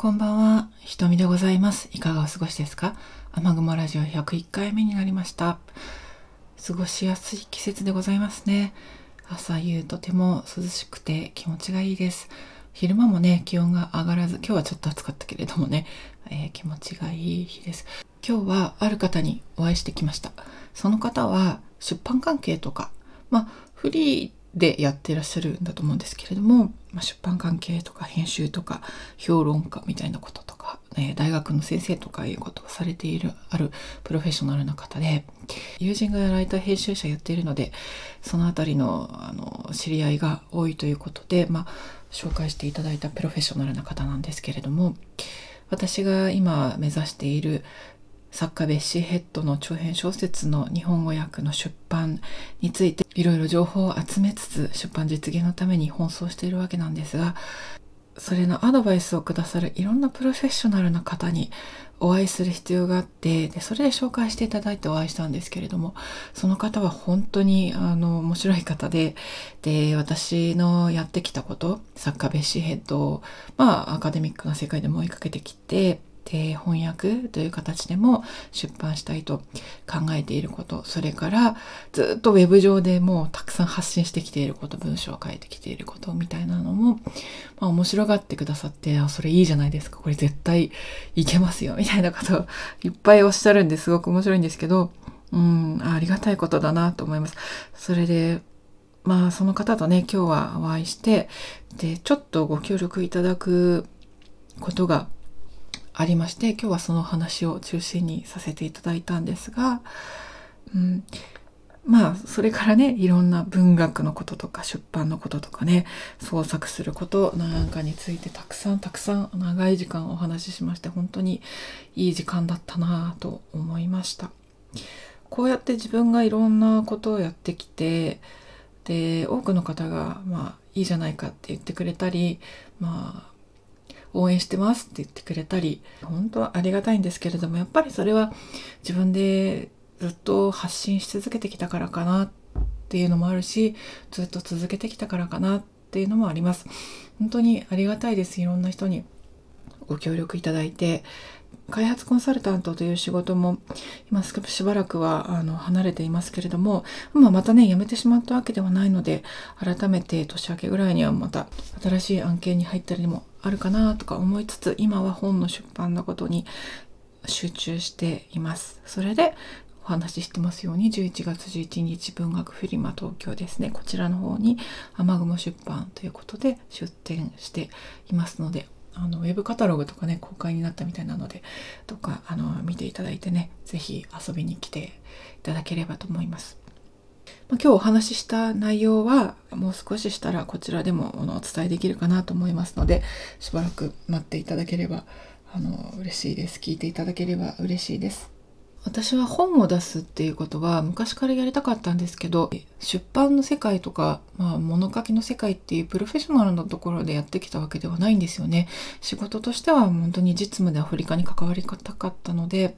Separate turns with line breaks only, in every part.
こんばんは、ひとみでございます。いかがお過ごしですか？雨雲ラジオ101回目になりました。過ごしやすい季節でございますね。朝夕とても涼しくて気持ちがいいです。昼間もね、気温が上がらず、今日はちょっと暑かったけれどもね、えー気持ちがいい日です。今日はある方にお会いしてきました。その方は出版関係とか、まあ、フリーでやってらっしゃるんだと思うんですけれども、まあ、出版関係とか編集とか評論家みたいなこととか、え大学の先生とかいうことをされているあるプロフェッショナルな方で友人がライター編集者やっているのでそのあたりのあの知り合いが多いということで、まあ、紹介していただいたプロフェッショナルな方なんですけれども私が今目指している作家ベッシー・ヘッドの長編小説の日本語訳の出版についていろいろ情報を集めつつ出版実現のために奔走しているわけなんですがそれのアドバイスをくださるいろんなプロフェッショナルな方にお会いする必要があってでそれで紹介していただいてお会いしたんですけれどもその方は本当にあの面白い方でで私のやってきたこと作家ベッシーヘッドをまあアカデミックな世界でも追いかけてきてで翻訳という形でも出版したいと考えていることそれからずっとウェブ上でもうたくさん発信してきていること文章を書いてきていることみたいなのも、まあ、面白がってくださってあそれいいじゃないですかこれ絶対いけますよみたいなことをいっぱいおっしゃるんですごく面白いんですけどうんあありがたいことだなと思います。それでまあその方とね今日はお会いしてでちょっとご協力いただくことがありまして今日はその話を中心にさせていただいたんですが、うん、まあそれからねいろんな文学のこととか出版のこととかね創作することなんかについてたくさんたくさん長い時間お話ししまして本当にいい時間だったなぁと思いました。こうやって自分がいろんなことをやってきてで多くの方がまあいいじゃないかって言ってくれたりまあ応援してますって言ってくれたり本当はありがたいんですけれどもやっぱりそれは自分でずっと発信し続けてきたからかなっていうのもあるしずっと続けてきたからかなっていうのもあります。本当にありがたいです。いろんな人にご協力いただいて開発コンサルタントという仕事も今しばらくはあの離れていますけれども、まあ、またね辞めてしまったわけではないので改めて年明けぐらいにはまた新しい案件に入ったりもあるかなとか思いつつ今は本の出版のことに集中しています。それでお話ししてますように11月11日文学フリマ東京ですねこちらの方に雨雲出版ということで出展していますのであのウェブカタログとかね公開になったみたいなのでとかあの見ていただいてね是非遊びに来ていただければと思います。まあ今日お話しした内容はもう少ししたらこちらでもお伝えできるかなと思いますのでしばらく待っていただければあの嬉しいです。聞いていただければ嬉しいです。私は本を出すっていうことは昔からやりたかったんですけど出版の世界とか、まあ、物書きの世界っていうプロフェッショナルなところでやってきたわけではないんですよね。仕事としては本当に実務でアフリカに関わりたかったので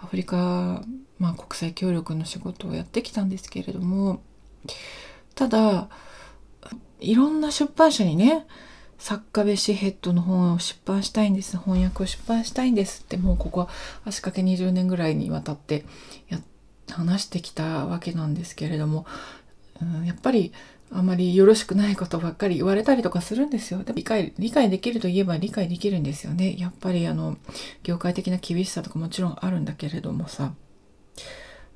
アフリカ、まあ、国際協力の仕事をやってきたんですけれどもただいろんな出版社にね作家ベシヘッドの本を出版したいんです翻訳を出版したいんですってもうここは足掛け20年ぐらいにわたってや話してきたわけなんですけれども、うん、やっぱりあまりよろしくないことばっかり言われたりとかするんですよ。で理解、理解できるといえば理解できるんですよね。やっぱりあの、業界的な厳しさとかもちろんあるんだけれどもさ。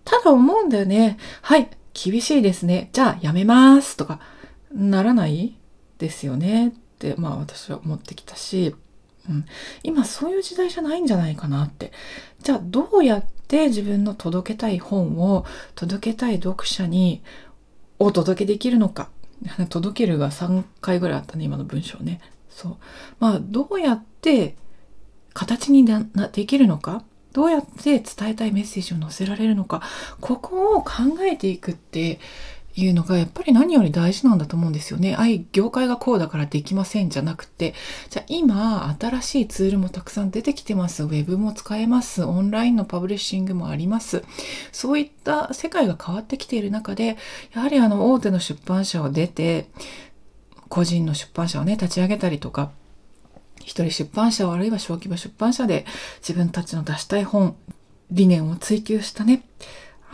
ただ思うんだよね。はい、厳しいですね。じゃあやめますとか、ならないですよねって、まあ私は思ってきたし、うん、今そういう時代じゃないんじゃないかなって。じゃあどうやって自分の届けたい本を届けたい読者にお届けできるのか。届けるが3回ぐらいあったね、今の文章ね。そう。まあどうやって形になできるのか。どうやって伝えたいメッセージを載せられるのか。ここを考えていくっていうのがやっぱり何より大事なんだと思うんですよね。あい、業界がこうだからできませんじゃなくて、じゃあ今新しいツールもたくさん出てきてます。ウェブも使えます。オンラインのパブリッシングもあります。そういった世界が変わってきている中で、やはりあの大手の出版社を出て、個人の出版社をね、立ち上げたりとか、一人出版社あるいは小規模出版社で自分たちの出したい本、理念を追求したね、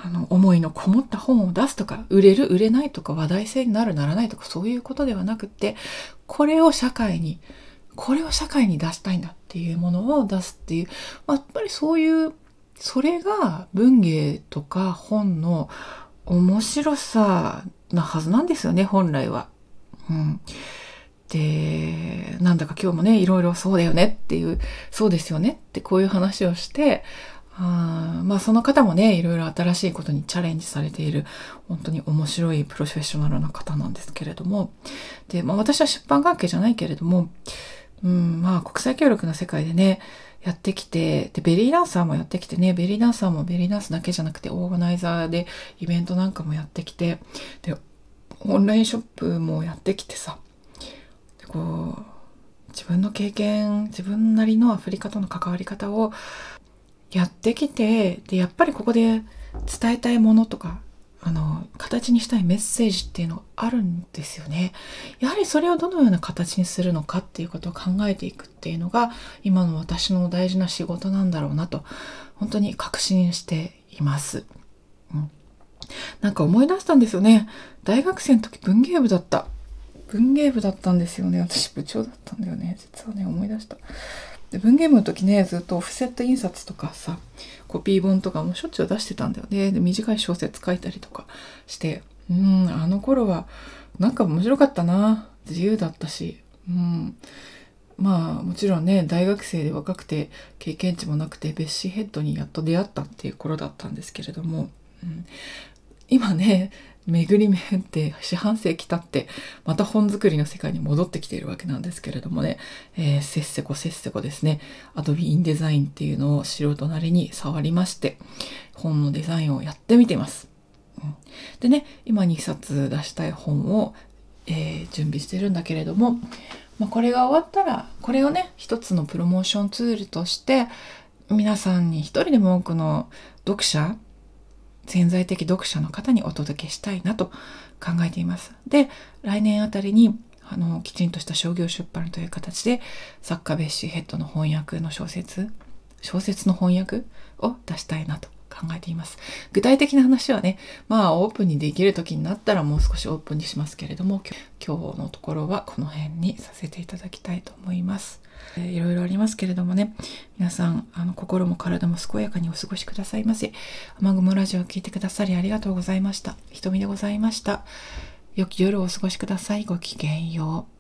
あの、思いのこもった本を出すとか、売れる、売れないとか、話題性になる、ならないとか、そういうことではなくって、これを社会に、これを社会に出したいんだっていうものを出すっていう、やっぱりそういう、それが文芸とか本の面白さなはずなんですよね、本来は。うん。で、なんだか今日もね、いろいろそうだよねっていう、そうですよねってこういう話をして、あまあその方もね、いろいろ新しいことにチャレンジされている、本当に面白いプロフェッショナルな方なんですけれども、で、まあ私は出版関係じゃないけれども、うん、まあ国際協力の世界でね、やってきて、で、ベリーダンサーもやってきてね、ベリーダンサーもベリーダンスだけじゃなくて、オーガナイザーでイベントなんかもやってきて、で、オンラインショップもやってきてさ、でこう、自分の経験、自分なりのアフリカとの関わり方をやってきて、で、やっぱりここで伝えたいものとか、あの、形にしたいメッセージっていうのがあるんですよね。やはりそれをどのような形にするのかっていうことを考えていくっていうのが、今の私の大事な仕事なんだろうなと、本当に確信しています。うん。なんか思い出したんですよね。大学生の時文芸部だった。文芸部だったんですよね。私部長だったんだよね。実はね、思い出した。で文芸部の時ねずっとオフセット印刷とかさコピー本とかもしょっちゅう出してたんだよね。で短い小説書いたりとかしてうんあの頃はなんか面白かったな。自由だったし。うん。まあもちろんね大学生で若くて経験値もなくてベッシーヘッドにやっと出会ったっていう頃だったんですけれども、うん、今ね巡り巡って四半世紀経ってまた本作りの世界に戻ってきているわけなんですけれどもね、えー、せっせこせっせこですね。Adobe InDesign っていうのを素人なりに触りまして本のデザインをやってみてます。うん、でね今2冊出したい本を、えー、準備してるんだけれども、まあ、これが終わったらこれをね一つのプロモーションツールとして皆さんに一人でも多くの読者潜在的読者の方にお届けしたいなと考えています。で、来年あたりにあのきちんとした商業出版という形で作家ベッシーヘッドの翻訳の小説小説の翻訳を出したいなと考えています。具体的な話はね、まあオープンにできる時になったらもう少しオープンにしますけれども、今日のところはこの辺にさせていただきたいと思います。えー、いろいろありますけれどもね、皆さん、あの心も体も健やかにお過ごしくださいませ。雨雲ラジオを聴いてくださりありがとうございました。瞳でございました。良き夜をお過ごしください。ごきげんよう。